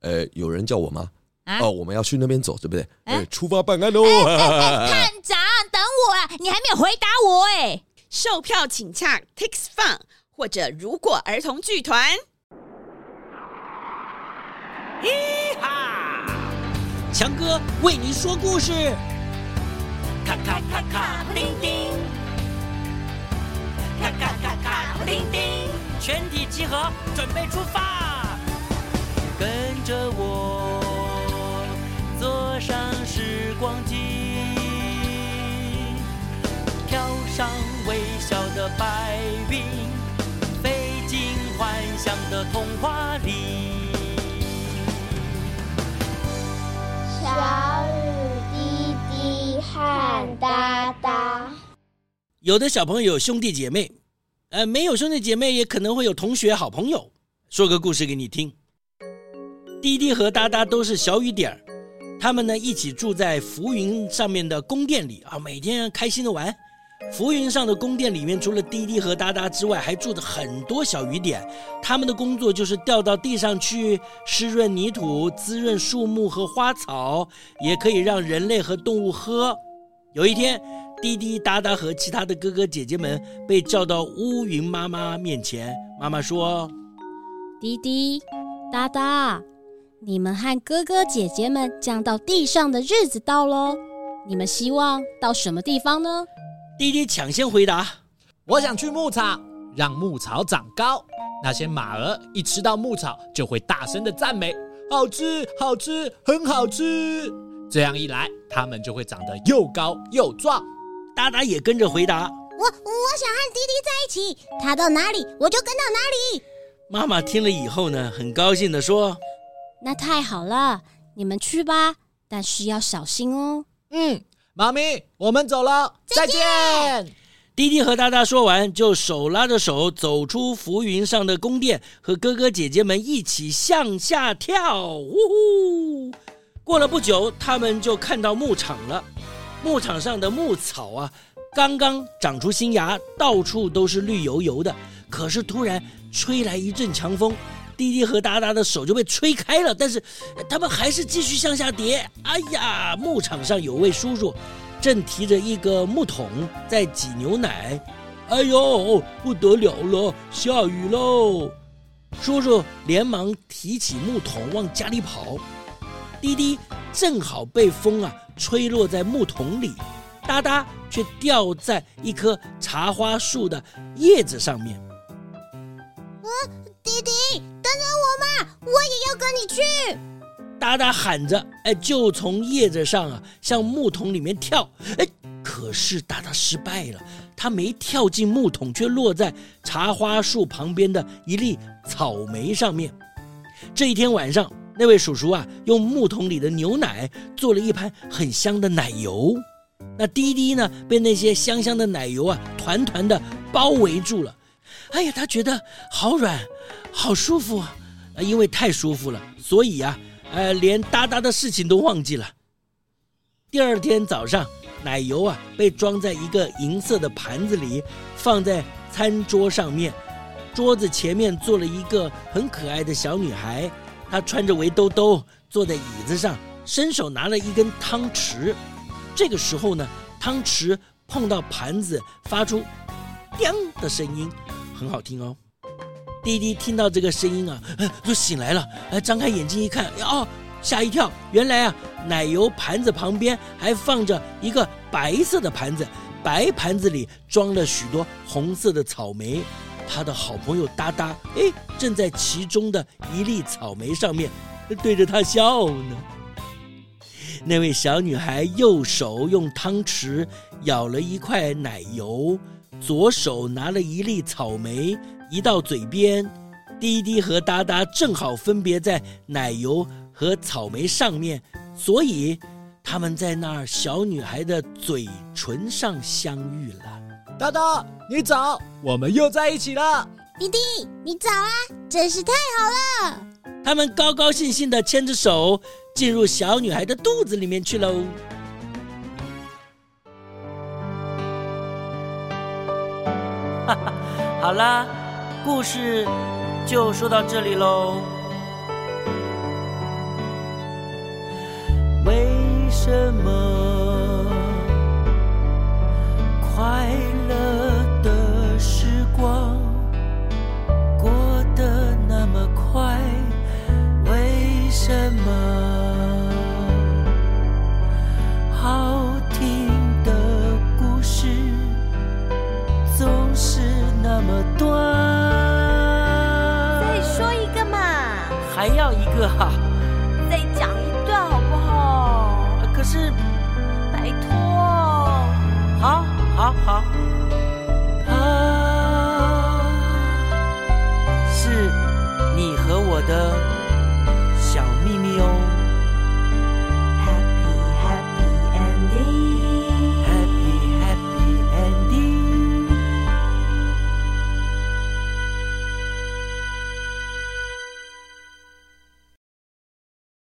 呃，有人叫我吗？啊、哦，我们要去那边走，对不对？哎、呃，出发办案喽！哎哎哎、探长，等我啊！你还没有回答我哎。售票请洽 Tix Fun 或者如果儿童剧团。咦哈，强哥为你说故事。咔咔咔咔，布丁丁。咔咔咔咔，布丁丁。全体集合，准备出发。跟着我，坐上时光机，跳上微笑的白云，飞进幻想的童话里。小雨滴滴汗哒哒。有的小朋友有兄弟姐妹，呃，没有兄弟姐妹也可能会有同学、好朋友。说个故事给你听。滴滴和哒哒都是小雨点儿，他们呢一起住在浮云上面的宫殿里啊，每天开心的玩。浮云上的宫殿里面，除了滴滴和哒哒之外，还住着很多小雨点。他们的工作就是掉到地上去，湿润泥土，滋润树木和花草，也可以让人类和动物喝。有一天，滴滴、哒哒和其他的哥哥姐姐们被叫到乌云妈妈面前，妈妈说：“滴滴、哒哒。”你们和哥哥姐姐们降到地上的日子到喽，你们希望到什么地方呢？滴滴抢先回答：“我想去牧场，让牧草长高。那些马儿一吃到牧草，就会大声的赞美，好吃，好吃，很好吃。这样一来，它们就会长得又高又壮。”达达也跟着回答：“我我想和弟弟在一起，他到哪里我就跟到哪里。”妈妈听了以后呢，很高兴的说。那太好了，你们去吧，但是要小心哦。嗯，妈咪，我们走了，再见。再见。滴滴和哒哒说完，就手拉着手走出浮云上的宫殿，和哥哥姐姐们一起向下跳。呜呼！过了不久，他们就看到牧场了。牧场上的牧草啊，刚刚长出新芽，到处都是绿油油的。可是突然吹来一阵强风。滴滴和哒哒的手就被吹开了，但是他们还是继续向下跌。哎呀，牧场上有位叔叔，正提着一个木桶在挤牛奶。哎呦，不得了了，下雨喽！叔叔连忙提起木桶往家里跑。滴滴正好被风啊吹落在木桶里，哒哒却掉在一棵茶花树的叶子上面。嗯，滴滴。等等我嘛，我也要跟你去！哒哒喊着，哎，就从叶子上啊向木桶里面跳，哎，可是哒哒失败了，他没跳进木桶，却落在茶花树旁边的一粒草莓上面。这一天晚上，那位叔叔啊用木桶里的牛奶做了一盘很香的奶油，那滴滴呢被那些香香的奶油啊团团的包围住了。哎呀，他觉得好软，好舒服啊！因为太舒服了，所以啊，呃，连哒哒的事情都忘记了。第二天早上，奶油啊被装在一个银色的盘子里，放在餐桌上面。桌子前面坐了一个很可爱的小女孩，她穿着围兜兜，坐在椅子上，伸手拿了一根汤匙。这个时候呢，汤匙碰到盘子，发出“”的声音。很好听哦，滴滴听到这个声音啊，就醒来了。哎，张开眼睛一看，哦，吓一跳，原来啊，奶油盘子旁边还放着一个白色的盘子，白盘子里装了许多红色的草莓。他的好朋友哒哒，哎，正在其中的一粒草莓上面对着他笑呢。那位小女孩右手用汤匙舀了一块奶油，左手拿了一粒草莓移到嘴边。滴滴和哒哒正好分别在奶油和草莓上面，所以他们在那儿小女孩的嘴唇上相遇了。哒哒，你早，我们又在一起了。滴滴，你早啊，真是太好了。他们高高兴兴地牵着手进入小女孩的肚子里面去喽。好啦，故事就说到这里喽。为什么？哈。